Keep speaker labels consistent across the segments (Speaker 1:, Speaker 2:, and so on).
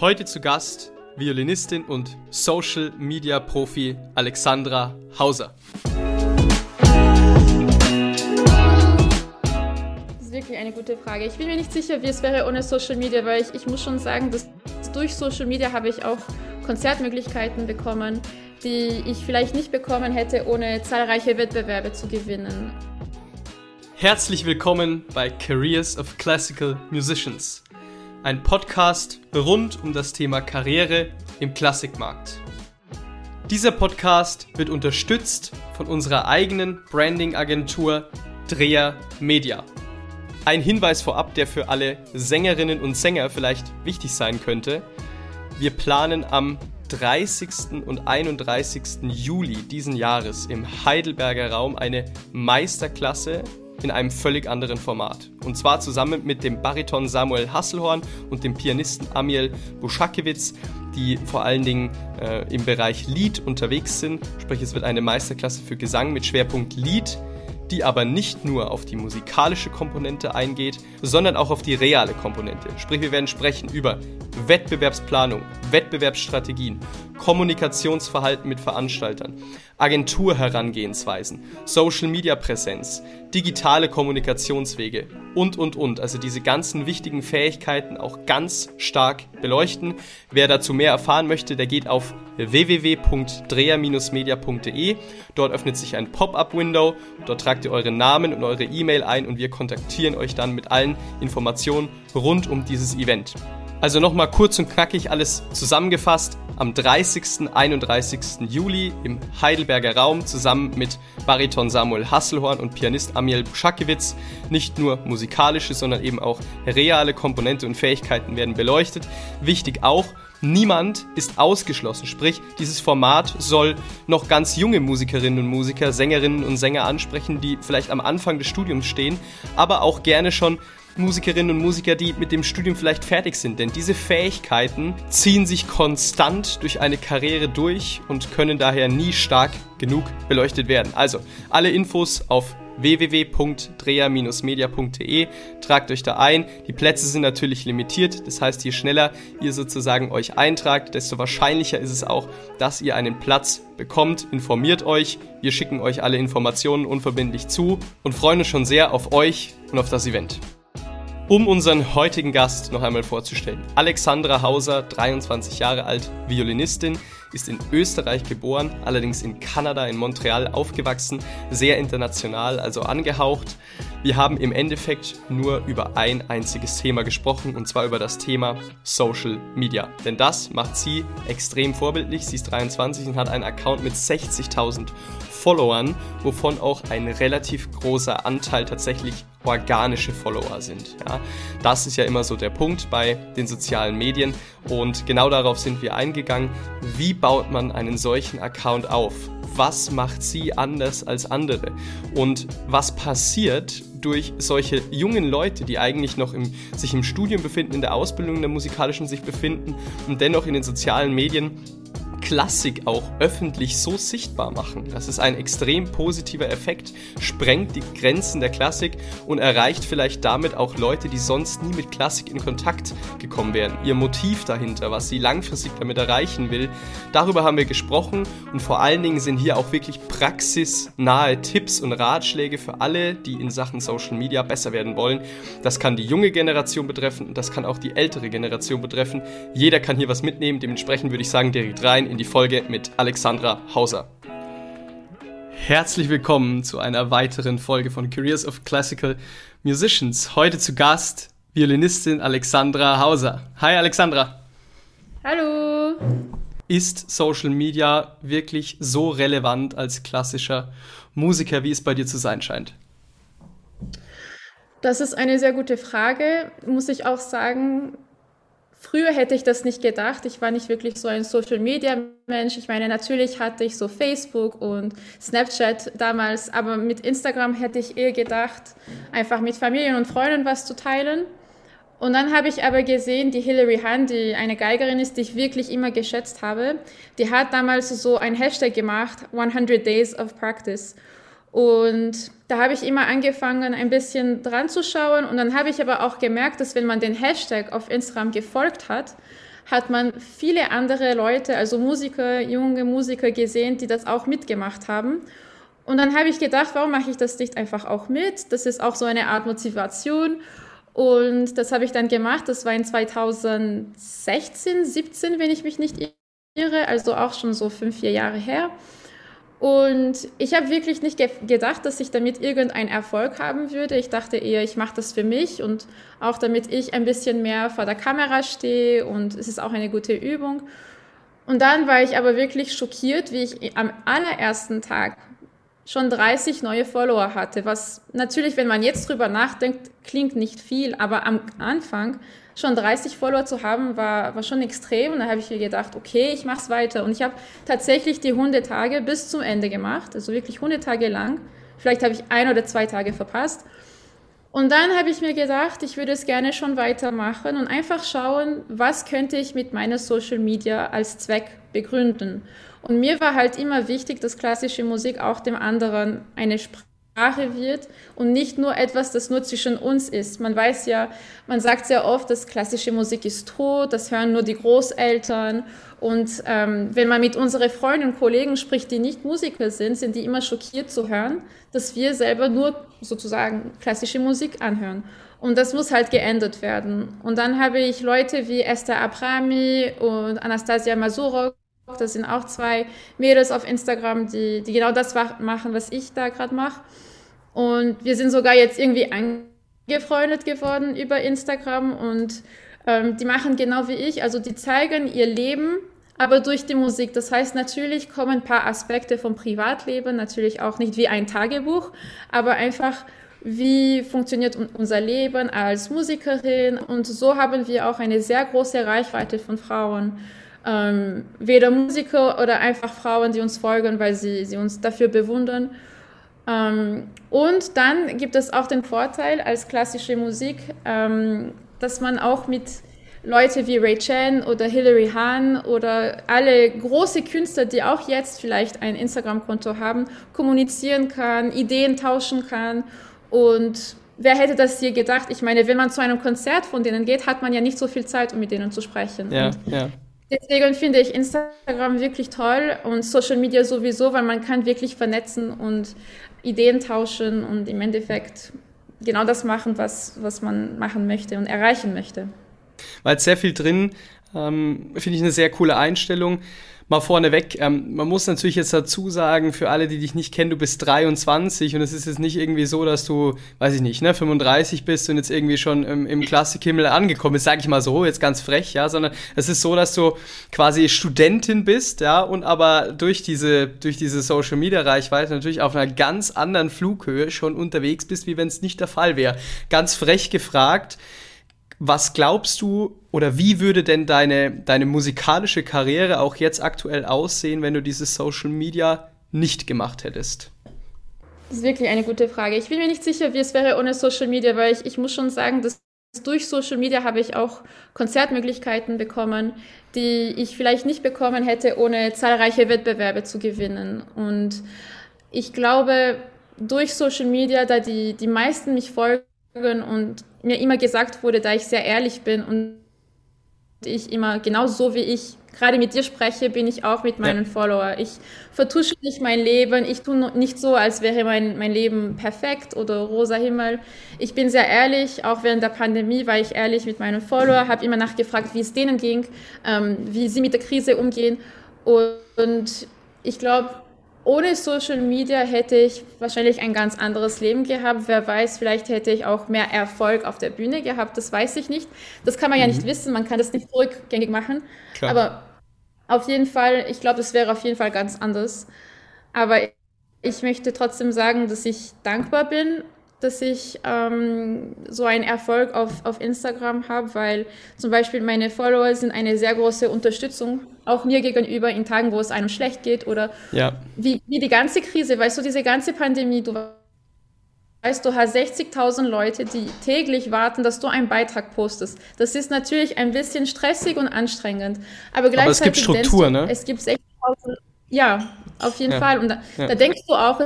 Speaker 1: Heute zu Gast Violinistin und Social Media Profi Alexandra Hauser.
Speaker 2: Das ist wirklich eine gute Frage. Ich bin mir nicht sicher, wie es wäre ohne Social Media, weil ich, ich muss schon sagen, dass durch Social Media habe ich auch Konzertmöglichkeiten bekommen, die ich vielleicht nicht bekommen hätte, ohne zahlreiche Wettbewerbe zu gewinnen.
Speaker 1: Herzlich willkommen bei Careers of Classical Musicians ein Podcast rund um das Thema Karriere im Klassikmarkt. Dieser Podcast wird unterstützt von unserer eigenen Branding-Agentur Dreher Media. Ein Hinweis vorab, der für alle Sängerinnen und Sänger vielleicht wichtig sein könnte. Wir planen am 30. und 31. Juli diesen Jahres im Heidelberger Raum eine Meisterklasse in einem völlig anderen Format. Und zwar zusammen mit dem Bariton Samuel Hasselhorn und dem Pianisten Amiel Buschakewitz, die vor allen Dingen äh, im Bereich Lied unterwegs sind. Sprich, es wird eine Meisterklasse für Gesang mit Schwerpunkt Lied die aber nicht nur auf die musikalische Komponente eingeht, sondern auch auf die reale Komponente. Sprich, wir werden sprechen über Wettbewerbsplanung, Wettbewerbsstrategien, Kommunikationsverhalten mit Veranstaltern, Agenturherangehensweisen, Social-Media-Präsenz, digitale Kommunikationswege und, und, und. Also diese ganzen wichtigen Fähigkeiten auch ganz stark beleuchten. Wer dazu mehr erfahren möchte, der geht auf www.dreher-media.de. Dort öffnet sich ein Pop-up-Window. Dort tragt ihr eure Namen und eure E-Mail ein und wir kontaktieren euch dann mit allen Informationen rund um dieses Event. Also nochmal kurz und knackig alles zusammengefasst. Am 30. 31. Juli im Heidelberger Raum zusammen mit Bariton Samuel Hasselhorn und Pianist Amiel Buschakewitz. Nicht nur musikalische, sondern eben auch reale Komponente und Fähigkeiten werden beleuchtet. Wichtig auch, Niemand ist ausgeschlossen, sprich dieses Format soll noch ganz junge Musikerinnen und Musiker, Sängerinnen und Sänger ansprechen, die vielleicht am Anfang des Studiums stehen, aber auch gerne schon Musikerinnen und Musiker, die mit dem Studium vielleicht fertig sind. Denn diese Fähigkeiten ziehen sich konstant durch eine Karriere durch und können daher nie stark genug beleuchtet werden. Also alle Infos auf www.dreher-media.de. Tragt euch da ein. Die Plätze sind natürlich limitiert. Das heißt, je schneller ihr sozusagen euch eintragt, desto wahrscheinlicher ist es auch, dass ihr einen Platz bekommt. Informiert euch. Wir schicken euch alle Informationen unverbindlich zu und freuen uns schon sehr auf euch und auf das Event. Um unseren heutigen Gast noch einmal vorzustellen. Alexandra Hauser, 23 Jahre alt, Violinistin, ist in Österreich geboren, allerdings in Kanada, in Montreal aufgewachsen, sehr international, also angehaucht. Wir haben im Endeffekt nur über ein einziges Thema gesprochen, und zwar über das Thema Social Media. Denn das macht sie extrem vorbildlich. Sie ist 23 und hat einen Account mit 60.000 Followern, wovon auch ein relativ großer Anteil tatsächlich organische Follower sind. Ja, das ist ja immer so der Punkt bei den sozialen Medien und genau darauf sind wir eingegangen. Wie baut man einen solchen Account auf? Was macht sie anders als andere? Und was passiert durch solche jungen Leute, die eigentlich noch im, sich im Studium befinden, in der Ausbildung in der musikalischen sich befinden und dennoch in den sozialen Medien Klassik auch öffentlich so sichtbar machen. Das ist ein extrem positiver Effekt, sprengt die Grenzen der Klassik und erreicht vielleicht damit auch Leute, die sonst nie mit Klassik in Kontakt gekommen wären. Ihr Motiv dahinter, was sie langfristig damit erreichen will, darüber haben wir gesprochen und vor allen Dingen sind hier auch wirklich praxisnahe Tipps und Ratschläge für alle, die in Sachen Social Media besser werden wollen. Das kann die junge Generation betreffen und das kann auch die ältere Generation betreffen. Jeder kann hier was mitnehmen, dementsprechend würde ich sagen, direkt rein in die Folge mit Alexandra Hauser. Herzlich willkommen zu einer weiteren Folge von Careers of Classical Musicians. Heute zu Gast Violinistin Alexandra Hauser. Hi Alexandra.
Speaker 2: Hallo.
Speaker 1: Ist Social Media wirklich so relevant als klassischer Musiker, wie es bei dir zu sein scheint?
Speaker 2: Das ist eine sehr gute Frage. Muss ich auch sagen, Früher hätte ich das nicht gedacht. Ich war nicht wirklich so ein Social Media Mensch. Ich meine, natürlich hatte ich so Facebook und Snapchat damals, aber mit Instagram hätte ich eher gedacht, einfach mit Familien und Freunden was zu teilen. Und dann habe ich aber gesehen, die Hilary Hahn, die eine Geigerin ist, die ich wirklich immer geschätzt habe, die hat damals so ein Hashtag gemacht, 100 Days of Practice. Und da habe ich immer angefangen, ein bisschen dran zu schauen. Und dann habe ich aber auch gemerkt, dass wenn man den Hashtag auf Instagram gefolgt hat, hat man viele andere Leute, also Musiker, junge Musiker gesehen, die das auch mitgemacht haben. Und dann habe ich gedacht, warum mache ich das nicht einfach auch mit? Das ist auch so eine Art Motivation. Und das habe ich dann gemacht. Das war in 2016, 17, wenn ich mich nicht irre, also auch schon so fünf, vier Jahre her. Und ich habe wirklich nicht ge gedacht, dass ich damit irgendeinen Erfolg haben würde. Ich dachte eher, ich mache das für mich und auch damit ich ein bisschen mehr vor der Kamera stehe und es ist auch eine gute Übung. Und dann war ich aber wirklich schockiert, wie ich am allerersten Tag schon 30 neue Follower hatte, was natürlich, wenn man jetzt drüber nachdenkt, klingt nicht viel, aber am Anfang schon 30 Follower zu haben, war, war schon extrem. Und da habe ich mir gedacht, okay, ich mache es weiter. Und ich habe tatsächlich die Hundetage bis zum Ende gemacht, also wirklich Hundetage lang. Vielleicht habe ich ein oder zwei Tage verpasst. Und dann habe ich mir gedacht, ich würde es gerne schon weitermachen und einfach schauen, was könnte ich mit meiner Social Media als Zweck begründen. Und mir war halt immer wichtig, dass klassische Musik auch dem anderen eine Sprache Sprache wird und nicht nur etwas, das nur zwischen uns ist. Man weiß ja, man sagt sehr oft, dass klassische Musik ist tot, das hören nur die Großeltern. Und ähm, wenn man mit unseren Freunden und Kollegen spricht, die nicht Musiker sind, sind die immer schockiert zu hören, dass wir selber nur sozusagen klassische Musik anhören. Und das muss halt geändert werden. Und dann habe ich Leute wie Esther Abrami und Anastasia Masurok, das sind auch zwei Mädels auf Instagram, die, die genau das machen, was ich da gerade mache. Und wir sind sogar jetzt irgendwie angefreundet geworden über Instagram und ähm, die machen genau wie ich, also die zeigen ihr Leben, aber durch die Musik. Das heißt, natürlich kommen ein paar Aspekte vom Privatleben, natürlich auch nicht wie ein Tagebuch, aber einfach, wie funktioniert unser Leben als Musikerin. Und so haben wir auch eine sehr große Reichweite von Frauen. Ähm, weder Musiker oder einfach Frauen, die uns folgen, weil sie, sie uns dafür bewundern. Ähm, und dann gibt es auch den Vorteil als klassische Musik, ähm, dass man auch mit Leute wie Ray Chen oder Hilary Hahn oder alle große Künstler, die auch jetzt vielleicht ein Instagram-Konto haben, kommunizieren kann, Ideen tauschen kann. Und wer hätte das hier gedacht? Ich meine, wenn man zu einem Konzert von denen geht, hat man ja nicht so viel Zeit, um mit denen zu sprechen.
Speaker 1: Ja, ja.
Speaker 2: Deswegen finde ich Instagram wirklich toll und Social Media sowieso, weil man kann wirklich vernetzen und Ideen tauschen und im Endeffekt genau das machen, was, was man machen möchte und erreichen möchte.
Speaker 1: Weil sehr viel drin, ähm, finde ich eine sehr coole Einstellung mal vorneweg, ähm, man muss natürlich jetzt dazu sagen, für alle, die dich nicht kennen, du bist 23 und es ist jetzt nicht irgendwie so, dass du, weiß ich nicht, ne, 35 bist und jetzt irgendwie schon im, im Klassikhimmel angekommen bist, sage ich mal so, jetzt ganz frech, ja, sondern es ist so, dass du quasi Studentin bist, ja, und aber durch diese, durch diese Social Media Reichweite natürlich auf einer ganz anderen Flughöhe schon unterwegs bist, wie wenn es nicht der Fall wäre. Ganz frech gefragt, was glaubst du oder wie würde denn deine, deine musikalische Karriere auch jetzt aktuell aussehen, wenn du dieses Social Media nicht gemacht hättest?
Speaker 2: Das ist wirklich eine gute Frage. Ich bin mir nicht sicher, wie es wäre ohne Social Media, weil ich, ich muss schon sagen, dass durch Social Media habe ich auch Konzertmöglichkeiten bekommen, die ich vielleicht nicht bekommen hätte, ohne zahlreiche Wettbewerbe zu gewinnen. Und ich glaube, durch Social Media, da die, die meisten mich folgen und mir immer gesagt wurde, da ich sehr ehrlich bin und ich immer genau so wie ich gerade mit dir spreche, bin ich auch mit meinen ja. Follower. Ich vertusche nicht mein Leben, ich tue nicht so, als wäre mein, mein Leben perfekt oder rosa Himmel. Ich bin sehr ehrlich, auch während der Pandemie war ich ehrlich mit meinen Follower, habe immer nachgefragt, wie es denen ging, ähm, wie sie mit der Krise umgehen. Und ich glaube, ohne Social Media hätte ich wahrscheinlich ein ganz anderes Leben gehabt. Wer weiß, vielleicht hätte ich auch mehr Erfolg auf der Bühne gehabt. Das weiß ich nicht. Das kann man mhm. ja nicht wissen. Man kann das nicht rückgängig machen. Klar. Aber auf jeden Fall, ich glaube, es wäre auf jeden Fall ganz anders. Aber ich möchte trotzdem sagen, dass ich dankbar bin dass ich ähm, so einen Erfolg auf, auf Instagram habe, weil zum Beispiel meine Follower sind eine sehr große Unterstützung, auch mir gegenüber in Tagen, wo es einem schlecht geht oder ja. wie, wie die ganze Krise, weißt du, diese ganze Pandemie, du weißt, du hast 60.000 Leute, die täglich warten, dass du einen Beitrag postest. Das ist natürlich ein bisschen stressig und anstrengend, aber gleichzeitig aber es
Speaker 1: gibt Struktur,
Speaker 2: du,
Speaker 1: ne?
Speaker 2: Es gibt 60.000, ja, auf jeden ja. Fall. Und da, ja. da denkst du auch,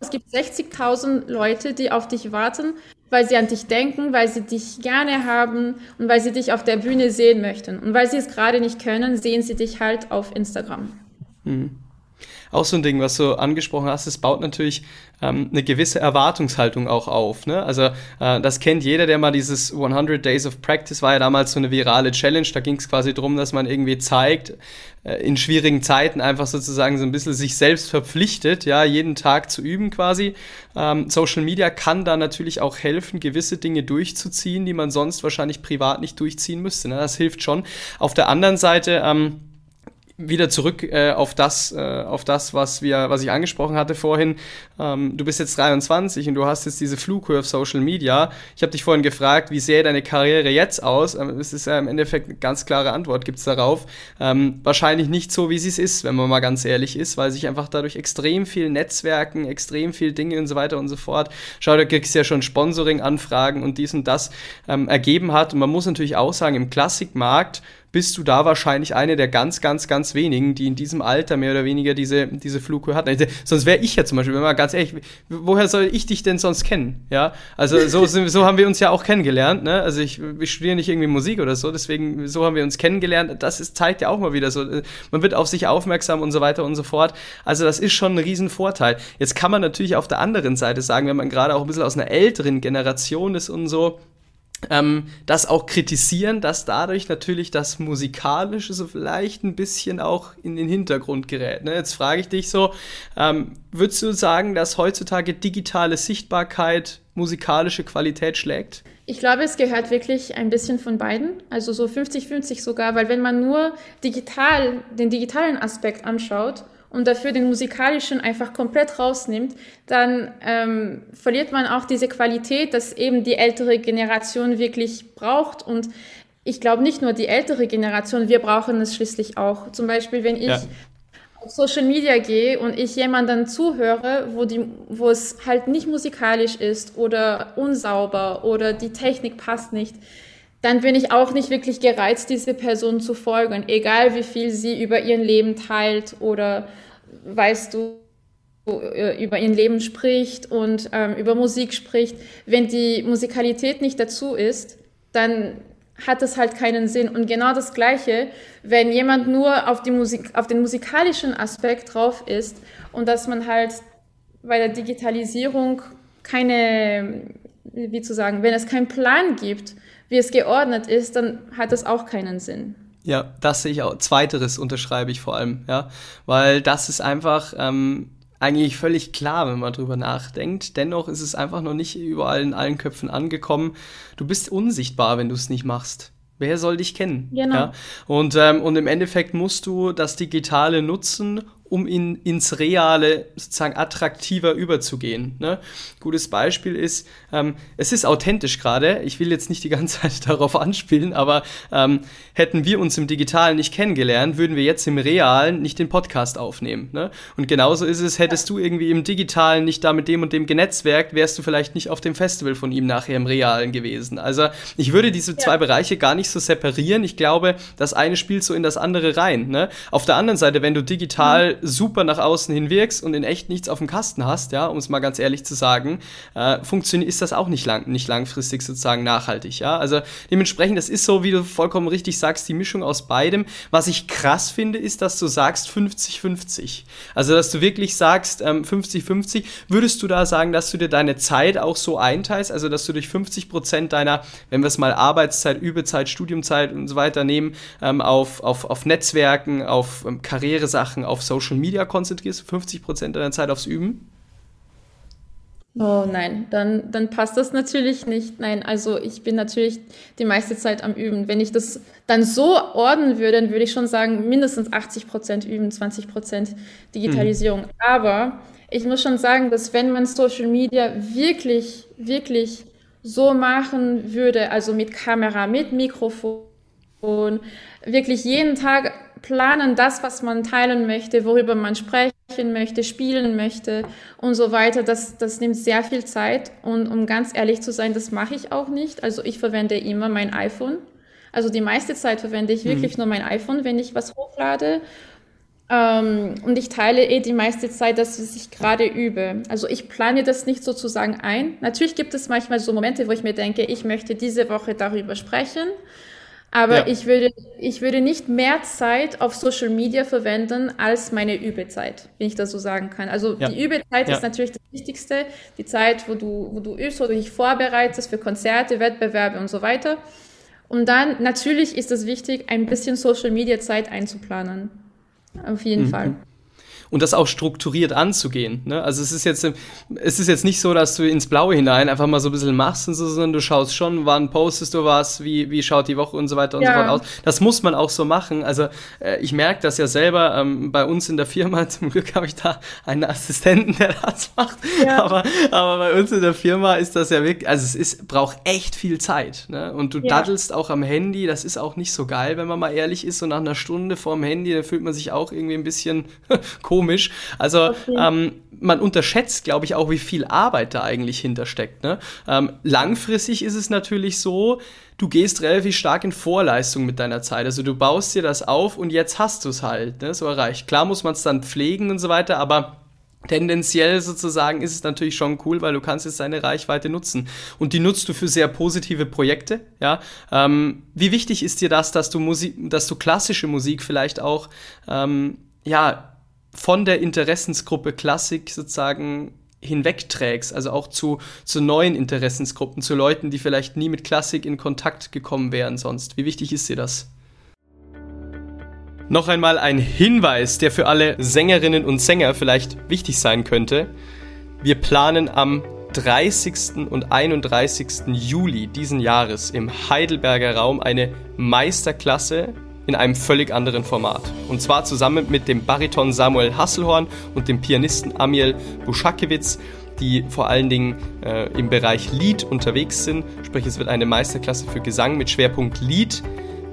Speaker 2: es gibt 60.000 Leute, die auf dich warten, weil sie an dich denken, weil sie dich gerne haben und weil sie dich auf der Bühne sehen möchten. Und weil sie es gerade nicht können, sehen sie dich halt auf Instagram. Mhm
Speaker 1: auch so ein Ding, was du angesprochen hast, es baut natürlich ähm, eine gewisse Erwartungshaltung auch auf. Ne? Also äh, das kennt jeder, der mal dieses 100 Days of Practice war ja damals so eine virale Challenge. Da ging es quasi darum, dass man irgendwie zeigt, äh, in schwierigen Zeiten einfach sozusagen so ein bisschen sich selbst verpflichtet, ja, jeden Tag zu üben quasi. Ähm, Social Media kann da natürlich auch helfen, gewisse Dinge durchzuziehen, die man sonst wahrscheinlich privat nicht durchziehen müsste. Ne? Das hilft schon. Auf der anderen Seite, ähm, wieder zurück äh, auf das, äh, auf das, was wir, was ich angesprochen hatte vorhin. Ähm, du bist jetzt 23 und du hast jetzt diese Flughöhe auf Social Media. Ich habe dich vorhin gefragt, wie sähe deine Karriere jetzt aus? Ähm, es ist ja im Endeffekt eine ganz klare Antwort gibt's darauf. Ähm, wahrscheinlich nicht so, wie sie es ist, wenn man mal ganz ehrlich ist, weil sich einfach dadurch extrem viel Netzwerken, extrem viel Dinge und so weiter und so fort. Schau, da kriegst du ja schon Sponsoring-Anfragen und dies und das ähm, ergeben hat. Und man muss natürlich auch sagen, im Klassikmarkt bist du da wahrscheinlich eine der ganz, ganz, ganz wenigen, die in diesem Alter mehr oder weniger diese, diese Flughöhe hatten. Also, sonst wäre ich ja zum Beispiel, wenn man ganz ehrlich, woher soll ich dich denn sonst kennen? Ja, also so, so haben wir uns ja auch kennengelernt. Ne? Also ich, ich studiere nicht irgendwie Musik oder so, deswegen so haben wir uns kennengelernt. Das ist, zeigt ja auch mal wieder so, man wird auf sich aufmerksam und so weiter und so fort. Also das ist schon ein Riesenvorteil. Jetzt kann man natürlich auf der anderen Seite sagen, wenn man gerade auch ein bisschen aus einer älteren Generation ist und so, ähm, das auch kritisieren, dass dadurch natürlich das Musikalische so vielleicht ein bisschen auch in den Hintergrund gerät. Ne? Jetzt frage ich dich so, ähm, würdest du sagen, dass heutzutage digitale Sichtbarkeit musikalische Qualität schlägt?
Speaker 2: Ich glaube, es gehört wirklich ein bisschen von beiden, also so 50-50 sogar, weil wenn man nur digital, den digitalen Aspekt anschaut, und dafür den musikalischen einfach komplett rausnimmt, dann ähm, verliert man auch diese Qualität, dass eben die ältere Generation wirklich braucht. Und ich glaube nicht nur die ältere Generation, wir brauchen es schließlich auch. Zum Beispiel, wenn ich ja. auf Social Media gehe und ich jemandem zuhöre, wo, die, wo es halt nicht musikalisch ist oder unsauber oder die Technik passt nicht, dann bin ich auch nicht wirklich gereizt, diese Person zu folgen, egal wie viel sie über ihren Leben teilt oder weißt du, äh, über ihr Leben spricht und ähm, über Musik spricht. Wenn die Musikalität nicht dazu ist, dann hat es halt keinen Sinn. Und genau das Gleiche, wenn jemand nur auf, die Musik, auf den musikalischen Aspekt drauf ist und dass man halt bei der Digitalisierung keine, wie zu sagen, wenn es keinen Plan gibt, wie es geordnet ist, dann hat es auch keinen Sinn.
Speaker 1: Ja, das sehe ich auch. Zweiteres unterschreibe ich vor allem, ja. Weil das ist einfach ähm, eigentlich völlig klar, wenn man drüber nachdenkt. Dennoch ist es einfach noch nicht überall in allen Köpfen angekommen. Du bist unsichtbar, wenn du es nicht machst. Wer soll dich kennen? Genau. Ja? Und, ähm, und im Endeffekt musst du das Digitale nutzen, um in, ins Reale sozusagen attraktiver überzugehen. Ne? Gutes Beispiel ist, ähm, es ist authentisch gerade, ich will jetzt nicht die ganze Zeit darauf anspielen, aber ähm, hätten wir uns im Digitalen nicht kennengelernt, würden wir jetzt im Realen nicht den Podcast aufnehmen. Ne? Und genauso ist es, hättest du irgendwie im Digitalen nicht da mit dem und dem genetzwerkt, wärst du vielleicht nicht auf dem Festival von ihm nachher im Realen gewesen. Also ich würde diese ja. zwei Bereiche gar nicht so separieren. Ich glaube, das eine spielt so in das andere rein. Ne? Auf der anderen Seite, wenn du digital super nach außen hin wirkst und in echt nichts auf dem Kasten hast, ja, um es mal ganz ehrlich zu sagen, äh, funktioniert, ist das auch nicht, lang, nicht langfristig sozusagen nachhaltig, ja. Also dementsprechend, das ist so, wie du vollkommen richtig sagst, die Mischung aus beidem. Was ich krass finde, ist, dass du sagst 50-50. Also, dass du wirklich sagst 50-50. Ähm, Würdest du da sagen, dass du dir deine Zeit auch so einteilst, also dass du durch 50 Prozent deiner, wenn wir es mal Arbeitszeit, Übezeit, Studiumzeit und so weiter nehmen, ähm, auf, auf, auf Netzwerken, auf ähm, Karrieresachen, auf Social Social Media konzentrierst, 50 Prozent deiner Zeit aufs Üben?
Speaker 2: Oh nein, dann, dann passt das natürlich nicht. Nein, also ich bin natürlich die meiste Zeit am Üben. Wenn ich das dann so ordnen würde, dann würde ich schon sagen, mindestens 80 Prozent üben, 20 Prozent Digitalisierung. Mhm. Aber ich muss schon sagen, dass wenn man Social Media wirklich, wirklich so machen würde, also mit Kamera, mit Mikrofon, wirklich jeden Tag planen, das, was man teilen möchte, worüber man sprechen möchte, spielen möchte und so weiter. Das, das nimmt sehr viel Zeit. Und um ganz ehrlich zu sein, das mache ich auch nicht. Also ich verwende immer mein iPhone. Also die meiste Zeit verwende ich mhm. wirklich nur mein iPhone, wenn ich was hochlade. Ähm, und ich teile eh die meiste Zeit, dass ich gerade übe. Also ich plane das nicht sozusagen ein. Natürlich gibt es manchmal so Momente, wo ich mir denke, ich möchte diese Woche darüber sprechen. Aber ja. ich, würde, ich würde nicht mehr Zeit auf Social Media verwenden als meine Übezeit, wenn ich das so sagen kann. Also ja. die Übezeit ja. ist natürlich das Wichtigste. Die Zeit, wo du, wo du übst, wo du dich vorbereitest für Konzerte, Wettbewerbe und so weiter. Und dann natürlich ist es wichtig, ein bisschen Social Media Zeit einzuplanen. Auf jeden mhm. Fall
Speaker 1: und das auch strukturiert anzugehen. Ne? Also es ist jetzt, es ist jetzt nicht so, dass du ins Blaue hinein einfach mal so ein bisschen machst und so, sondern du schaust schon, wann postest du was, wie, wie schaut die Woche und so weiter und ja. so fort aus. Das muss man auch so machen. Also äh, ich merke das ja selber ähm, bei uns in der Firma. Zum Glück habe ich da einen Assistenten, der das macht. Ja. Aber, aber bei uns in der Firma ist das ja wirklich, also es ist, braucht echt viel Zeit. Ne? Und du ja. daddelst auch am Handy. Das ist auch nicht so geil, wenn man mal ehrlich ist. So nach einer Stunde vorm Handy, da fühlt man sich auch irgendwie ein bisschen komisch komisch. Also okay. ähm, man unterschätzt, glaube ich, auch, wie viel Arbeit da eigentlich hintersteckt. Ne? Ähm, langfristig ist es natürlich so, du gehst relativ stark in Vorleistung mit deiner Zeit. Also du baust dir das auf und jetzt hast du es halt, ne? so erreicht. Klar muss man es dann pflegen und so weiter, aber tendenziell sozusagen ist es natürlich schon cool, weil du kannst jetzt deine Reichweite nutzen. Und die nutzt du für sehr positive Projekte, ja. Ähm, wie wichtig ist dir das, dass du Musik, dass du klassische Musik vielleicht auch, ähm, ja, von der Interessensgruppe Klassik sozusagen hinwegträgst, also auch zu, zu neuen Interessensgruppen, zu Leuten, die vielleicht nie mit Klassik in Kontakt gekommen wären sonst. Wie wichtig ist dir das? Noch einmal ein Hinweis, der für alle Sängerinnen und Sänger vielleicht wichtig sein könnte. Wir planen am 30. und 31. Juli diesen Jahres im Heidelberger Raum eine Meisterklasse in einem völlig anderen Format. Und zwar zusammen mit dem Bariton Samuel Hasselhorn und dem Pianisten Amiel Buschakewitz, die vor allen Dingen äh, im Bereich Lied unterwegs sind. Sprich, es wird eine Meisterklasse für Gesang mit Schwerpunkt Lied,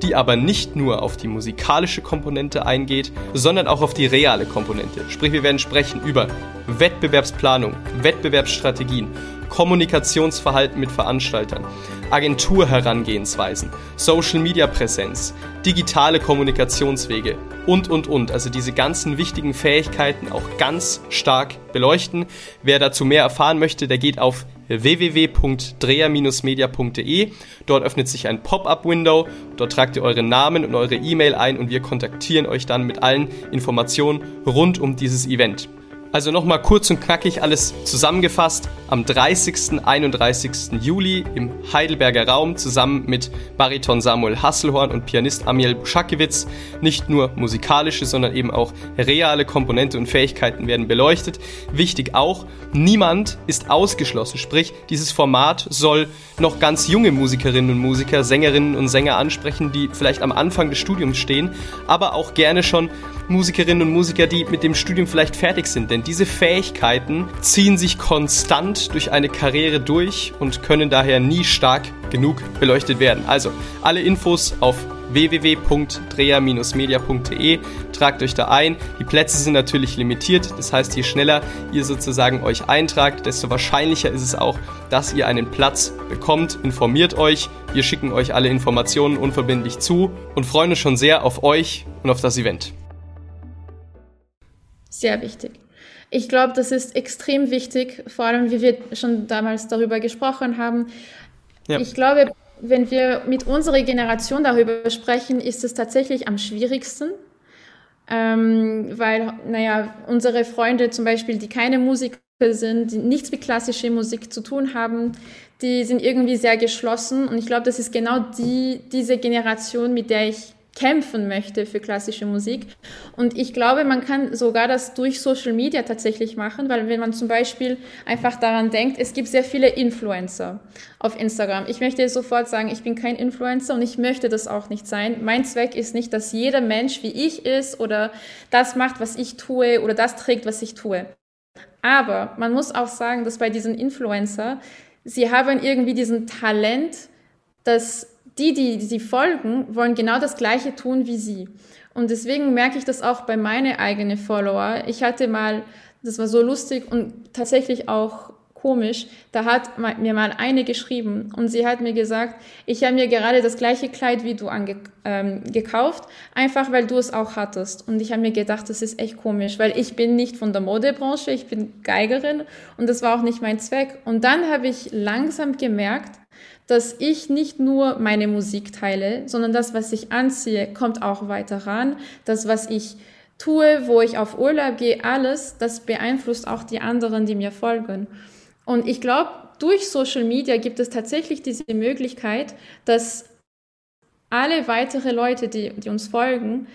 Speaker 1: die aber nicht nur auf die musikalische Komponente eingeht, sondern auch auf die reale Komponente. Sprich, wir werden sprechen über Wettbewerbsplanung, Wettbewerbsstrategien, Kommunikationsverhalten mit Veranstaltern, Agenturherangehensweisen, Social-Media-Präsenz, digitale Kommunikationswege und, und, und. Also diese ganzen wichtigen Fähigkeiten auch ganz stark beleuchten. Wer dazu mehr erfahren möchte, der geht auf www.dreher-media.de. Dort öffnet sich ein Pop-up-Window. Dort tragt ihr euren Namen und eure E-Mail ein und wir kontaktieren euch dann mit allen Informationen rund um dieses Event. Also nochmal kurz und knackig alles zusammengefasst. Am 30. 31. Juli im Heidelberger Raum zusammen mit Bariton Samuel Hasselhorn und Pianist Amiel Buschakewitz. Nicht nur musikalische, sondern eben auch reale Komponente und Fähigkeiten werden beleuchtet. Wichtig auch, niemand ist ausgeschlossen. Sprich, dieses Format soll noch ganz junge Musikerinnen und Musiker, Sängerinnen und Sänger ansprechen, die vielleicht am Anfang des Studiums stehen, aber auch gerne schon Musikerinnen und Musiker, die mit dem Studium vielleicht fertig sind. Denn diese Fähigkeiten ziehen sich konstant durch eine Karriere durch und können daher nie stark genug beleuchtet werden. Also alle Infos auf www.dreher-media.de. Tragt euch da ein. Die Plätze sind natürlich limitiert. Das heißt, je schneller ihr sozusagen euch eintragt, desto wahrscheinlicher ist es auch, dass ihr einen Platz bekommt. Informiert euch. Wir schicken euch alle Informationen unverbindlich zu und freuen uns schon sehr auf euch und auf das Event.
Speaker 2: Sehr wichtig. Ich glaube, das ist extrem wichtig, vor allem wie wir schon damals darüber gesprochen haben. Ja. Ich glaube, wenn wir mit unserer Generation darüber sprechen, ist es tatsächlich am schwierigsten, ähm, weil, naja, unsere Freunde zum Beispiel, die keine Musiker sind, die nichts mit klassischer Musik zu tun haben, die sind irgendwie sehr geschlossen. Und ich glaube, das ist genau die, diese Generation, mit der ich kämpfen möchte für klassische Musik. Und ich glaube, man kann sogar das durch Social Media tatsächlich machen, weil wenn man zum Beispiel einfach daran denkt, es gibt sehr viele Influencer auf Instagram. Ich möchte sofort sagen, ich bin kein Influencer und ich möchte das auch nicht sein. Mein Zweck ist nicht, dass jeder Mensch wie ich ist oder das macht, was ich tue oder das trägt, was ich tue. Aber man muss auch sagen, dass bei diesen Influencer, sie haben irgendwie diesen Talent, dass die, die sie folgen, wollen genau das Gleiche tun wie sie. Und deswegen merke ich das auch bei meinen eigenen Follower. Ich hatte mal, das war so lustig und tatsächlich auch komisch. Da hat mir mal eine geschrieben und sie hat mir gesagt, ich habe mir gerade das gleiche Kleid wie du ange ähm, gekauft, einfach weil du es auch hattest. Und ich habe mir gedacht, das ist echt komisch, weil ich bin nicht von der Modebranche, ich bin Geigerin und das war auch nicht mein Zweck. Und dann habe ich langsam gemerkt, dass ich nicht nur meine Musik teile, sondern das, was ich anziehe, kommt auch weiter ran. Das, was ich tue, wo ich auf Urlaub gehe, alles, das beeinflusst auch die anderen, die mir folgen. Und ich glaube, durch Social Media gibt es tatsächlich diese Möglichkeit, dass alle weitere Leute, die, die uns folgen,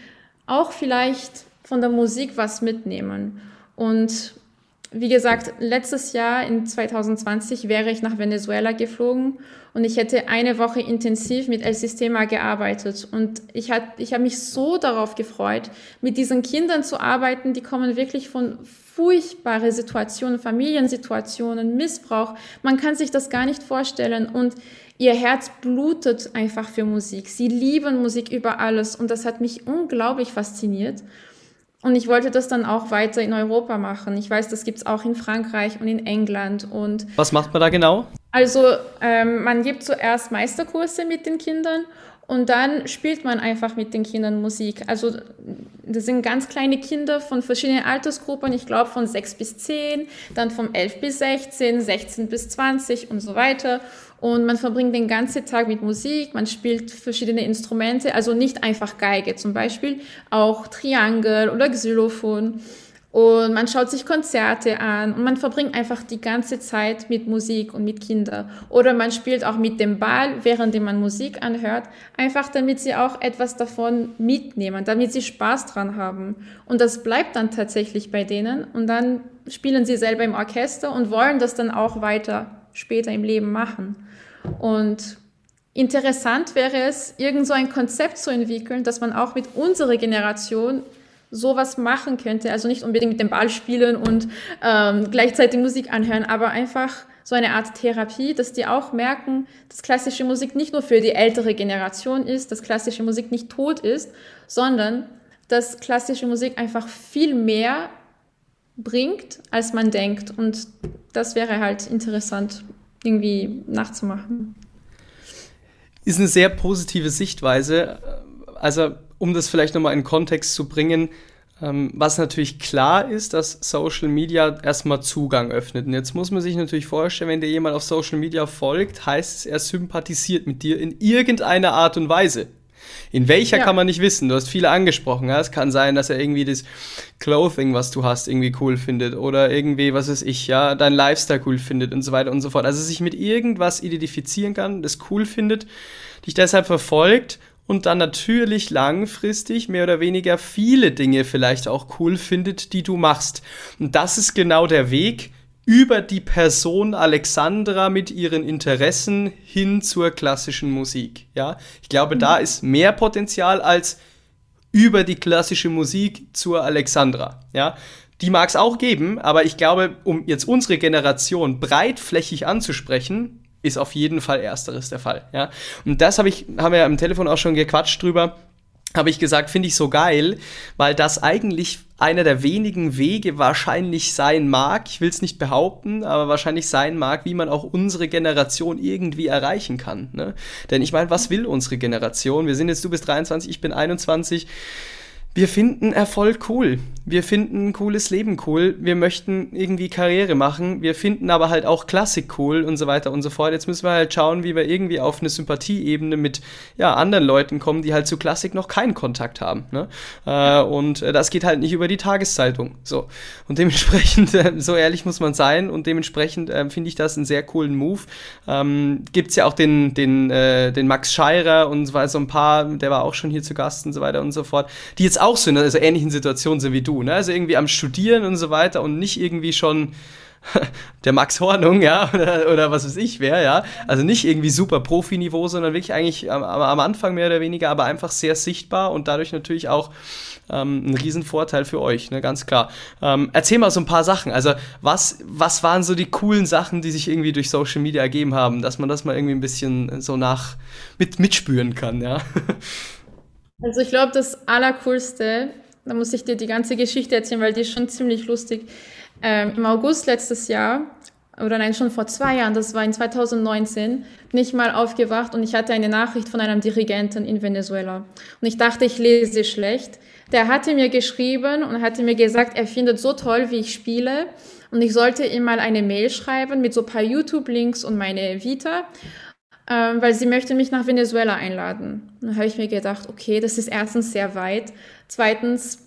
Speaker 2: auch vielleicht von der Musik was mitnehmen. Und wie gesagt, letztes Jahr in 2020 wäre ich nach Venezuela geflogen und ich hätte eine Woche intensiv mit El Sistema gearbeitet. Und ich, hat, ich habe mich so darauf gefreut, mit diesen Kindern zu arbeiten, die kommen wirklich von furchtbare Situationen, Familiensituationen, Missbrauch. Man kann sich das gar nicht vorstellen. Und ihr Herz blutet einfach für Musik. Sie lieben Musik über alles. Und das hat mich unglaublich fasziniert. Und ich wollte das dann auch weiter in Europa machen. Ich weiß, das gibt es auch in Frankreich und in England. Und
Speaker 1: Was macht man da genau?
Speaker 2: Also ähm, man gibt zuerst Meisterkurse mit den Kindern und dann spielt man einfach mit den Kindern Musik. Also das sind ganz kleine Kinder von verschiedenen Altersgruppen, ich glaube von 6 bis 10, dann von 11 bis 16, 16 bis 20 und so weiter. Und man verbringt den ganzen Tag mit Musik, man spielt verschiedene Instrumente, also nicht einfach Geige zum Beispiel, auch Triangel oder Xylophon. Und man schaut sich Konzerte an und man verbringt einfach die ganze Zeit mit Musik und mit Kindern. Oder man spielt auch mit dem Ball, während man Musik anhört, einfach damit sie auch etwas davon mitnehmen, damit sie Spaß dran haben. Und das bleibt dann tatsächlich bei denen. Und dann spielen sie selber im Orchester und wollen das dann auch weiter später im Leben machen. Und interessant wäre es, irgend so ein Konzept zu entwickeln, dass man auch mit unserer Generation sowas machen könnte. Also nicht unbedingt mit dem Ball spielen und ähm, gleichzeitig Musik anhören, aber einfach so eine Art Therapie, dass die auch merken, dass klassische Musik nicht nur für die ältere Generation ist, dass klassische Musik nicht tot ist, sondern dass klassische Musik einfach viel mehr bringt, als man denkt. Und das wäre halt interessant, irgendwie nachzumachen.
Speaker 1: Ist eine sehr positive Sichtweise. Also, um das vielleicht nochmal in Kontext zu bringen, ähm, was natürlich klar ist, dass Social Media erstmal Zugang öffnet. Und jetzt muss man sich natürlich vorstellen, wenn dir jemand auf Social Media folgt, heißt es, er sympathisiert mit dir in irgendeiner Art und Weise. In welcher ja. kann man nicht wissen. Du hast viele angesprochen. Ja? Es kann sein, dass er irgendwie das Clothing, was du hast, irgendwie cool findet oder irgendwie, was weiß ich, ja, dein Lifestyle cool findet und so weiter und so fort. Also sich mit irgendwas identifizieren kann, das cool findet, dich deshalb verfolgt und dann natürlich langfristig mehr oder weniger viele Dinge vielleicht auch cool findet, die du machst. Und das ist genau der Weg, über die Person Alexandra mit ihren Interessen hin zur klassischen Musik. Ja, ich glaube, mhm. da ist mehr Potenzial als über die klassische Musik zur Alexandra. Ja, die mag es auch geben, aber ich glaube, um jetzt unsere Generation breitflächig anzusprechen, ist auf jeden Fall ersteres der Fall. Ja, und das habe ich, haben wir ja im Telefon auch schon gequatscht drüber habe ich gesagt, finde ich so geil, weil das eigentlich einer der wenigen Wege wahrscheinlich sein mag, ich will es nicht behaupten, aber wahrscheinlich sein mag, wie man auch unsere Generation irgendwie erreichen kann. Ne? Denn ich meine, was will unsere Generation? Wir sind jetzt, du bist 23, ich bin 21 wir finden Erfolg cool. Wir finden ein cooles Leben cool. Wir möchten irgendwie Karriere machen. Wir finden aber halt auch Klassik cool und so weiter und so fort. Jetzt müssen wir halt schauen, wie wir irgendwie auf eine Sympathieebene mit ja, anderen Leuten kommen, die halt zu Klassik noch keinen Kontakt haben. Ne? Äh, und äh, das geht halt nicht über die Tageszeitung. So. Und dementsprechend, äh, so ehrlich muss man sein und dementsprechend äh, finde ich das einen sehr coolen Move. Ähm, Gibt ja auch den, den, den Max Scheirer und so weiter, so ein paar, der war auch schon hier zu Gast und so weiter und so fort, die jetzt auch so in einer ähnlichen Situation sind wie du, ne? Also irgendwie am Studieren und so weiter und nicht irgendwie schon der Max Hornung, ja, oder, oder was weiß ich wer, ja. Also nicht irgendwie super Profi-Niveau, sondern wirklich eigentlich am, am, Anfang mehr oder weniger, aber einfach sehr sichtbar und dadurch natürlich auch ähm, ein Riesenvorteil für euch, ne, ganz klar. Ähm, erzähl mal so ein paar Sachen. Also, was, was waren so die coolen Sachen, die sich irgendwie durch Social Media ergeben haben, dass man das mal irgendwie ein bisschen so nach mit, mitspüren kann, ja?
Speaker 2: Also ich glaube, das Allercoolste, da muss ich dir die ganze Geschichte erzählen, weil die ist schon ziemlich lustig. Ähm, Im August letztes Jahr oder nein, schon vor zwei Jahren, das war in 2019, bin ich mal aufgewacht und ich hatte eine Nachricht von einem Dirigenten in Venezuela. Und ich dachte, ich lese schlecht. Der hatte mir geschrieben und hatte mir gesagt, er findet so toll, wie ich spiele. Und ich sollte ihm mal eine Mail schreiben mit so ein paar YouTube-Links und meine Vita, ähm, weil sie möchte mich nach Venezuela einladen. Dann habe ich mir gedacht, okay, das ist erstens sehr weit. Zweitens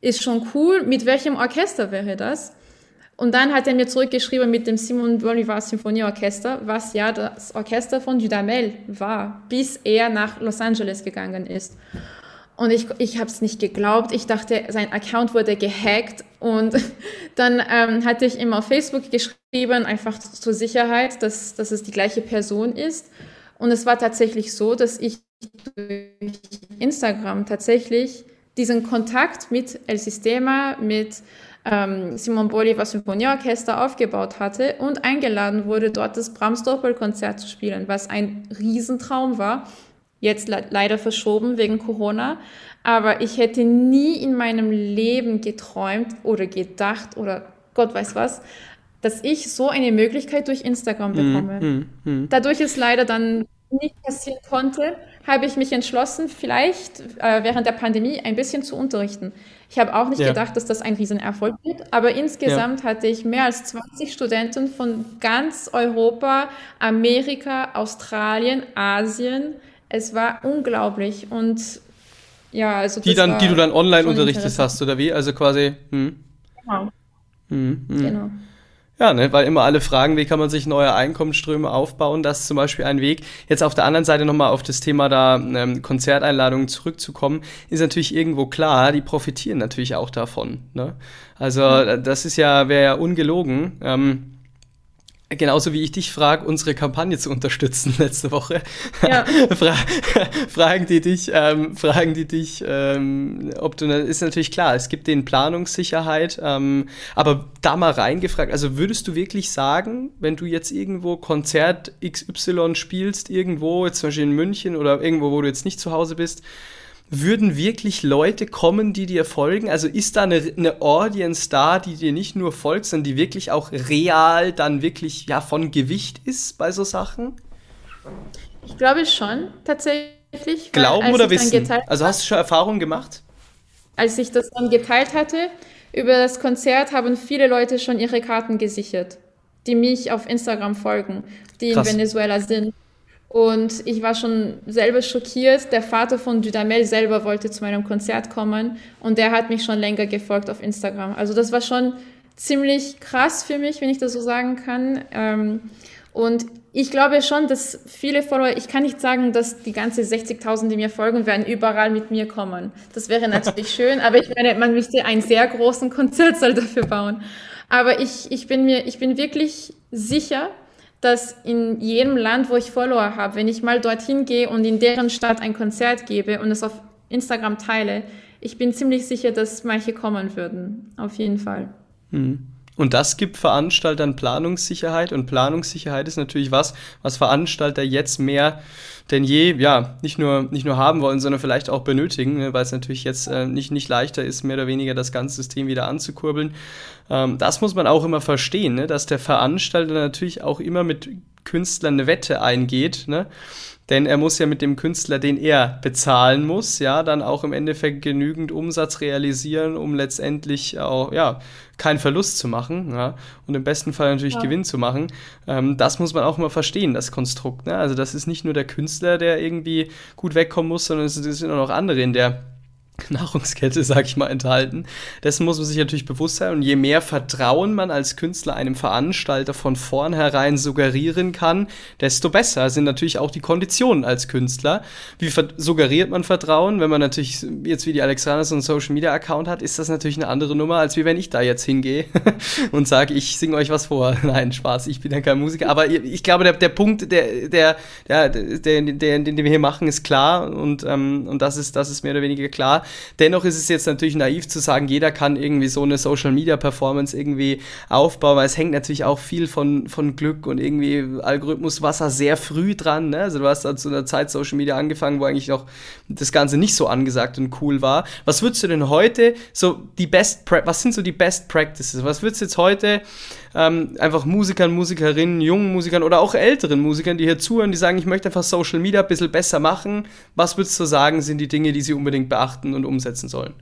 Speaker 2: ist schon cool. Mit welchem Orchester wäre das? Und dann hat er mir zurückgeschrieben mit dem Simon Bolivar Symphonieorchester, was ja das Orchester von Dudamel war, bis er nach Los Angeles gegangen ist. Und ich, ich habe es nicht geglaubt. Ich dachte, sein Account wurde gehackt. Und dann ähm, hatte ich ihm auf Facebook geschrieben, einfach zur Sicherheit, dass, dass es die gleiche Person ist. Und es war tatsächlich so, dass ich durch Instagram tatsächlich diesen Kontakt mit El Sistema, mit ähm, Simon Bolivar Symphonieorchester aufgebaut hatte und eingeladen wurde, dort das Brahms Doppelkonzert zu spielen, was ein Riesentraum war. Jetzt le leider verschoben wegen Corona. Aber ich hätte nie in meinem Leben geträumt oder gedacht oder Gott weiß was, dass ich so eine Möglichkeit durch Instagram mhm, bekomme. Mm, mm, mm. Dadurch ist leider dann nicht passieren konnte, habe ich mich entschlossen, vielleicht äh, während der Pandemie ein bisschen zu unterrichten. Ich habe auch nicht ja. gedacht, dass das ein Riesenerfolg wird, aber insgesamt ja. hatte ich mehr als 20 Studenten von ganz Europa, Amerika, Australien, Asien. Es war unglaublich und ja, also
Speaker 1: die dann, die du dann online unterrichtet hast oder wie? Also quasi. Hm. Genau. Hm, hm. Genau. Ja, ne, weil immer alle fragen, wie kann man sich neue Einkommensströme aufbauen. Das ist zum Beispiel ein Weg. Jetzt auf der anderen Seite nochmal auf das Thema da ähm, Konzerteinladungen zurückzukommen, ist natürlich irgendwo klar, die profitieren natürlich auch davon. Ne? Also mhm. das ist ja, wäre ja ungelogen. Ähm, genauso wie ich dich frage, unsere Kampagne zu unterstützen letzte Woche, ja. Fra fragen die dich, ähm, fragen die dich, ähm, ob du, ist natürlich klar, es gibt den Planungssicherheit, ähm, aber da mal reingefragt, also würdest du wirklich sagen, wenn du jetzt irgendwo Konzert XY spielst, irgendwo, jetzt zum Beispiel in München oder irgendwo, wo du jetzt nicht zu Hause bist, würden wirklich Leute kommen, die dir folgen? Also ist da eine, eine Audience da, die dir nicht nur folgt, sondern die wirklich auch real dann wirklich ja von Gewicht ist bei so Sachen?
Speaker 2: Ich glaube schon, tatsächlich.
Speaker 1: Glauben oder wissen? Also hast du schon Erfahrungen gemacht?
Speaker 2: Als ich das dann geteilt hatte, über das Konzert haben viele Leute schon ihre Karten gesichert, die mich auf Instagram folgen, die Krass. in Venezuela sind. Und ich war schon selber schockiert. Der Vater von Dudamel selber wollte zu meinem Konzert kommen und der hat mich schon länger gefolgt auf Instagram. Also das war schon ziemlich krass für mich, wenn ich das so sagen kann. Ähm, und ich glaube schon, dass viele Follower, ich kann nicht sagen, dass die ganze 60.000, die mir folgen, werden überall mit mir kommen. Das wäre natürlich schön, aber ich meine, man müsste einen sehr großen Konzertsaal dafür bauen. Aber ich, ich bin mir, ich bin wirklich sicher, dass in jedem Land, wo ich Follower habe, wenn ich mal dorthin gehe und in deren Stadt ein Konzert gebe und es auf Instagram teile, ich bin ziemlich sicher, dass manche kommen würden. Auf jeden Fall.
Speaker 1: Hm. Und das gibt Veranstaltern Planungssicherheit und Planungssicherheit ist natürlich was, was Veranstalter jetzt mehr denn je, ja, nicht nur, nicht nur haben wollen, sondern vielleicht auch benötigen, ne, weil es natürlich jetzt äh, nicht, nicht leichter ist, mehr oder weniger das ganze System wieder anzukurbeln. Ähm, das muss man auch immer verstehen, ne, dass der Veranstalter natürlich auch immer mit Künstlern eine Wette eingeht, ne? Denn er muss ja mit dem Künstler, den er bezahlen muss, ja, dann auch im Endeffekt genügend Umsatz realisieren, um letztendlich auch, ja, keinen Verlust zu machen, ja, und im besten Fall natürlich ja. Gewinn zu machen. Ähm, das muss man auch mal verstehen, das Konstrukt. Ne? Also das ist nicht nur der Künstler, der irgendwie gut wegkommen muss, sondern es sind auch noch andere in der Nahrungskette, sag ich mal, enthalten. Dessen muss man sich natürlich bewusst sein. Und je mehr Vertrauen man als Künstler einem Veranstalter von vornherein suggerieren kann, desto besser sind natürlich auch die Konditionen als Künstler. Wie suggeriert man Vertrauen? Wenn man natürlich jetzt wie die Alexander so einen Social Media Account hat, ist das natürlich eine andere Nummer, als wie wenn ich da jetzt hingehe und sage, ich singe euch was vor. Nein, Spaß, ich bin ja kein Musiker. Aber ich glaube, der, der Punkt, der, der, der, der, der, den wir hier machen, ist klar und, ähm, und das ist, das ist mehr oder weniger klar Dennoch ist es jetzt natürlich naiv zu sagen, jeder kann irgendwie so eine Social Media Performance irgendwie aufbauen, weil es hängt natürlich auch viel von, von Glück und irgendwie Algorithmus war sehr früh dran. Ne? Also du hast da zu einer Zeit Social Media angefangen, wo eigentlich noch das Ganze nicht so angesagt und cool war. Was würdest du denn heute so die Best, was sind so die Best Practices? Was würdest du jetzt heute ähm, einfach Musikern, Musikerinnen, jungen Musikern oder auch älteren Musikern, die hier zuhören, die sagen, ich möchte einfach Social Media ein bisschen besser machen. Was würdest du sagen, sind die Dinge, die sie unbedingt beachten und umsetzen sollen?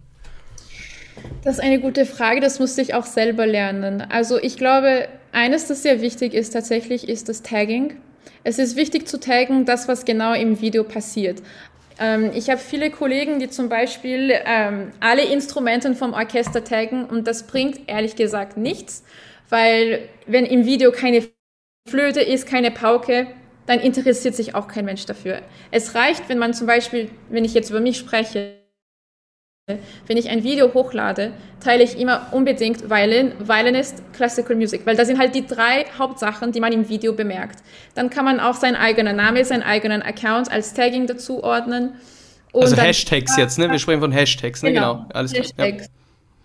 Speaker 2: Das ist eine gute Frage, das musste ich auch selber lernen. Also ich glaube, eines, das sehr wichtig ist tatsächlich, ist das Tagging. Es ist wichtig zu taggen, das, was genau im Video passiert. Ähm, ich habe viele Kollegen, die zum Beispiel ähm, alle Instrumente vom Orchester taggen und das bringt ehrlich gesagt nichts, weil wenn im Video keine Flöte ist, keine Pauke, dann interessiert sich auch kein Mensch dafür. Es reicht, wenn man zum Beispiel, wenn ich jetzt über mich spreche, wenn ich ein Video hochlade, teile ich immer unbedingt Violin, Violinist, Classical Music, weil das sind halt die drei Hauptsachen, die man im Video bemerkt. Dann kann man auch seinen eigenen Namen, seinen eigenen Account als Tagging dazu ordnen.
Speaker 1: Und also Hashtags jetzt, ne? Wir sprechen von Hashtags, ne? Genau, genau.
Speaker 2: alles Hashtags. Ja.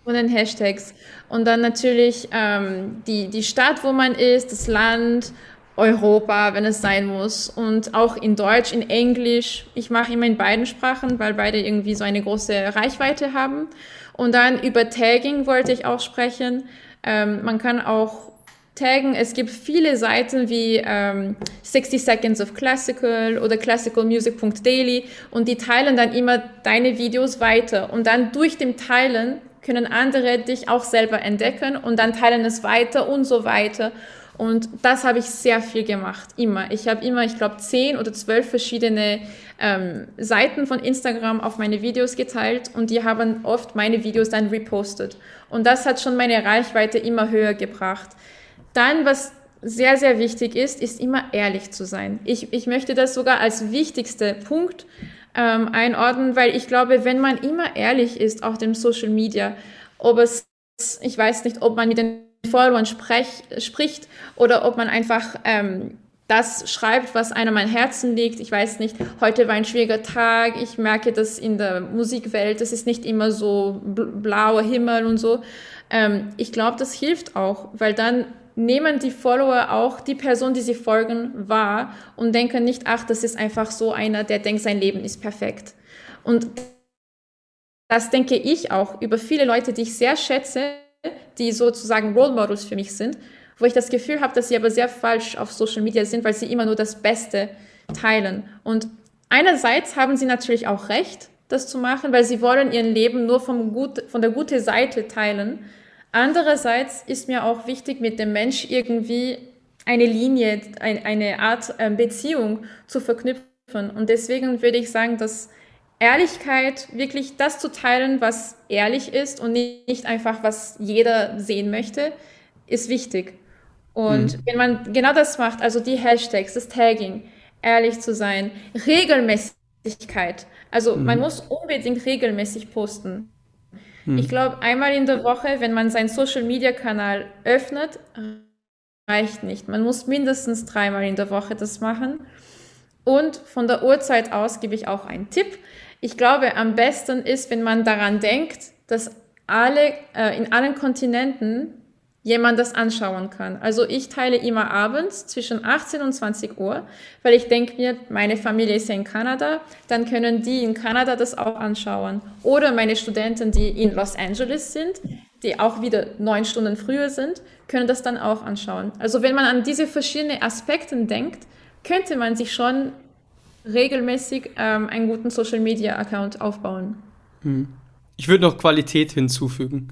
Speaker 2: Und dann Hashtags. Und dann natürlich ähm, die, die Stadt, wo man ist, das Land, Europa, wenn es sein muss. Und auch in Deutsch, in Englisch. Ich mache immer in beiden Sprachen, weil beide irgendwie so eine große Reichweite haben. Und dann über Tagging wollte ich auch sprechen. Ähm, man kann auch taggen. Es gibt viele Seiten wie ähm, 60 Seconds of Classical oder classicalmusic.daily und die teilen dann immer deine Videos weiter. Und dann durch dem Teilen können andere dich auch selber entdecken und dann teilen es weiter und so weiter. Und das habe ich sehr viel gemacht, immer. Ich habe immer, ich glaube, zehn oder zwölf verschiedene ähm, Seiten von Instagram auf meine Videos geteilt und die haben oft meine Videos dann repostet. Und das hat schon meine Reichweite immer höher gebracht. Dann, was sehr, sehr wichtig ist, ist immer ehrlich zu sein. Ich, ich möchte das sogar als wichtigster Punkt ähm, einordnen, weil ich glaube, wenn man immer ehrlich ist, auch dem Social Media, ob es, ich weiß nicht, ob man mit den Followern sprech, spricht oder ob man einfach ähm, das schreibt, was einem am Herzen liegt. Ich weiß nicht, heute war ein schwieriger Tag. Ich merke das in der Musikwelt. Es ist nicht immer so blauer Himmel und so. Ähm, ich glaube, das hilft auch, weil dann nehmen die Follower auch die Person, die sie folgen, wahr und denken nicht, ach, das ist einfach so einer, der denkt, sein Leben ist perfekt. Und das denke ich auch über viele Leute, die ich sehr schätze, die sozusagen Role Models für mich sind, wo ich das Gefühl habe, dass sie aber sehr falsch auf Social Media sind, weil sie immer nur das Beste teilen. Und einerseits haben sie natürlich auch recht, das zu machen, weil sie wollen ihr Leben nur vom gut, von der guten Seite teilen. Andererseits ist mir auch wichtig, mit dem Mensch irgendwie eine Linie, eine Art ähm, Beziehung zu verknüpfen. Und deswegen würde ich sagen, dass Ehrlichkeit, wirklich das zu teilen, was ehrlich ist und nicht einfach, was jeder sehen möchte, ist wichtig. Und mhm. wenn man genau das macht, also die Hashtags, das Tagging, ehrlich zu sein, Regelmäßigkeit, also mhm. man muss unbedingt regelmäßig posten. Hm. Ich glaube, einmal in der Woche, wenn man seinen Social-Media-Kanal öffnet, reicht nicht. Man muss mindestens dreimal in der Woche das machen. Und von der Uhrzeit aus gebe ich auch einen Tipp. Ich glaube, am besten ist, wenn man daran denkt, dass alle, äh, in allen Kontinenten jemand das anschauen kann. Also ich teile immer abends zwischen 18 und 20 Uhr, weil ich denke mir, meine Familie ist ja in Kanada, dann können die in Kanada das auch anschauen. Oder meine Studenten, die in Los Angeles sind, die auch wieder neun Stunden früher sind, können das dann auch anschauen. Also wenn man an diese verschiedenen Aspekte denkt, könnte man sich schon regelmäßig ähm, einen guten Social-Media-Account aufbauen.
Speaker 1: Hm. Ich würde noch Qualität hinzufügen.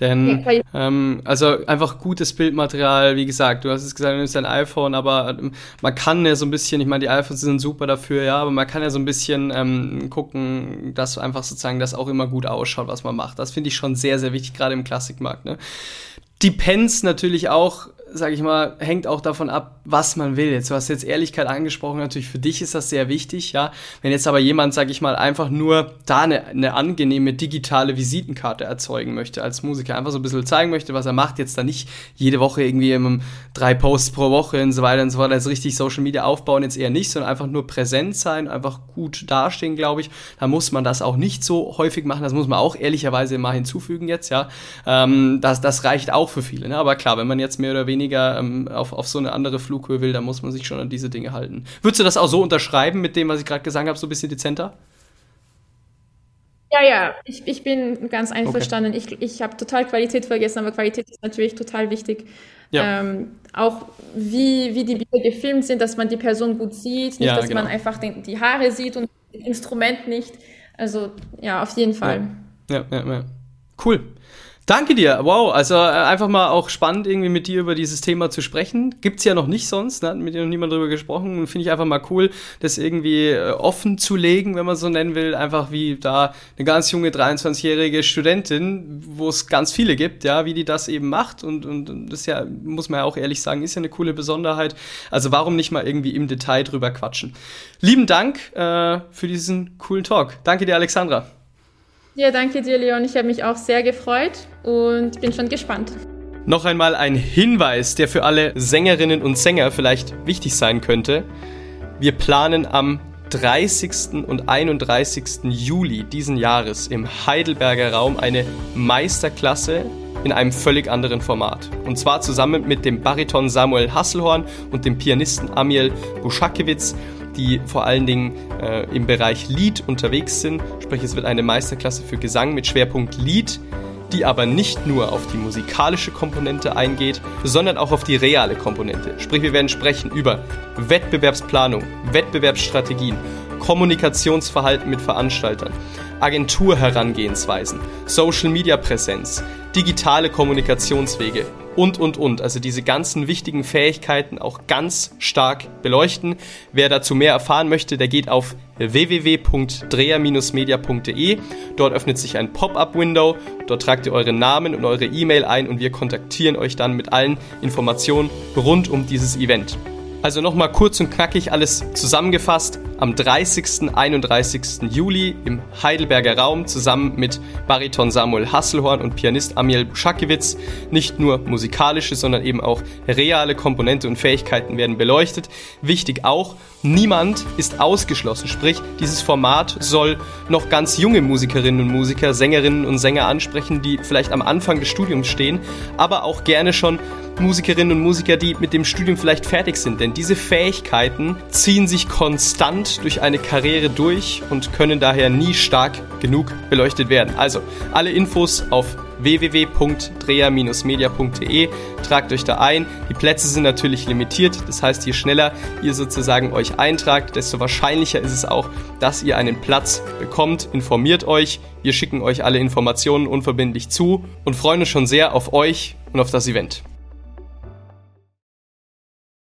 Speaker 1: Denn, ja, ähm, also einfach gutes Bildmaterial, wie gesagt, du hast es gesagt, du nimmst dein iPhone, aber ähm, man kann ja so ein bisschen, ich meine, die iPhones sind super dafür, ja, aber man kann ja so ein bisschen ähm, gucken, dass einfach sozusagen das auch immer gut ausschaut, was man macht. Das finde ich schon sehr, sehr wichtig, gerade im Klassikmarkt. Ne? Depends natürlich auch sage ich mal, hängt auch davon ab, was man will. Jetzt, du hast jetzt Ehrlichkeit angesprochen, natürlich für dich ist das sehr wichtig, ja. Wenn jetzt aber jemand, sage ich mal, einfach nur da eine, eine angenehme digitale Visitenkarte erzeugen möchte als Musiker, einfach so ein bisschen zeigen möchte, was er macht, jetzt da nicht jede Woche irgendwie im, drei Posts pro Woche und so weiter und so fort, also richtig Social Media aufbauen jetzt eher nicht, sondern einfach nur präsent sein, einfach gut dastehen, glaube ich. Da muss man das auch nicht so häufig machen, das muss man auch ehrlicherweise mal hinzufügen jetzt, ja. Ähm, das, das reicht auch für viele, ne? aber klar, wenn man jetzt mehr oder weniger ähm, auf, auf so eine andere Flughöhe will, dann muss man sich schon an diese Dinge halten. Würdest du das auch so unterschreiben mit dem, was ich gerade gesagt habe, so ein bisschen dezenter?
Speaker 2: Ja, ja, ich, ich bin ganz einverstanden. Okay. Ich, ich habe total Qualität vergessen, aber Qualität ist natürlich total wichtig. Ja. Ähm, auch wie, wie die Bilder gefilmt sind, dass man die Person gut sieht, nicht, ja, dass genau. man einfach den, die Haare sieht und das Instrument nicht. Also ja, auf jeden Fall.
Speaker 1: Ja, ja, ja. Cool. Danke dir. Wow, also äh, einfach mal auch spannend, irgendwie mit dir über dieses Thema zu sprechen. Gibt's ja noch nicht sonst, ne? mit dir noch niemand drüber gesprochen. Finde ich einfach mal cool, das irgendwie äh, offen zu legen, wenn man so nennen will. Einfach wie da eine ganz junge 23-jährige Studentin, wo es ganz viele gibt, ja, wie die das eben macht. Und, und, und das ja, muss man ja auch ehrlich sagen, ist ja eine coole Besonderheit. Also warum nicht mal irgendwie im Detail drüber quatschen. Lieben Dank äh, für diesen coolen Talk. Danke dir, Alexandra.
Speaker 2: Ja, danke dir, Leon. Ich habe mich auch sehr gefreut und bin schon gespannt.
Speaker 1: Noch einmal ein Hinweis, der für alle Sängerinnen und Sänger vielleicht wichtig sein könnte. Wir planen am 30. und 31. Juli diesen Jahres im Heidelberger Raum eine Meisterklasse in einem völlig anderen Format. Und zwar zusammen mit dem Bariton Samuel Hasselhorn und dem Pianisten Amiel Buschakewitz die vor allen Dingen äh, im Bereich Lied unterwegs sind. Sprich, es wird eine Meisterklasse für Gesang mit Schwerpunkt Lied, die aber nicht nur auf die musikalische Komponente eingeht, sondern auch auf die reale Komponente. Sprich, wir werden sprechen über Wettbewerbsplanung, Wettbewerbsstrategien, Kommunikationsverhalten mit Veranstaltern, Agenturherangehensweisen, Social-Media-Präsenz, digitale Kommunikationswege und, und, und. Also diese ganzen wichtigen Fähigkeiten auch ganz stark beleuchten. Wer dazu mehr erfahren möchte, der geht auf www.dreher-media.de. Dort öffnet sich ein Pop-up-Window. Dort tragt ihr eure Namen und eure E-Mail ein und wir kontaktieren euch dann mit allen Informationen rund um dieses Event. Also nochmal kurz und knackig alles zusammengefasst. Am 30. 31. Juli im Heidelberger Raum zusammen mit Bariton Samuel Hasselhorn und Pianist Amiel Buschakiewicz. Nicht nur musikalische, sondern eben auch reale Komponente und Fähigkeiten werden beleuchtet. Wichtig auch, niemand ist ausgeschlossen. Sprich, dieses Format soll noch ganz junge Musikerinnen und Musiker, Sängerinnen und Sänger ansprechen, die vielleicht am Anfang des Studiums stehen, aber auch gerne schon Musikerinnen und Musiker, die mit dem Studium vielleicht fertig sind. Denn diese Fähigkeiten ziehen sich konstant durch eine Karriere durch und können daher nie stark genug beleuchtet werden. Also alle Infos auf www.dreher-media.de. Tragt euch da ein. Die Plätze sind natürlich limitiert. Das heißt, je schneller ihr sozusagen euch eintragt, desto wahrscheinlicher ist es auch, dass ihr einen Platz bekommt. Informiert euch. Wir schicken euch alle Informationen unverbindlich zu und freuen uns schon sehr auf euch und auf das Event.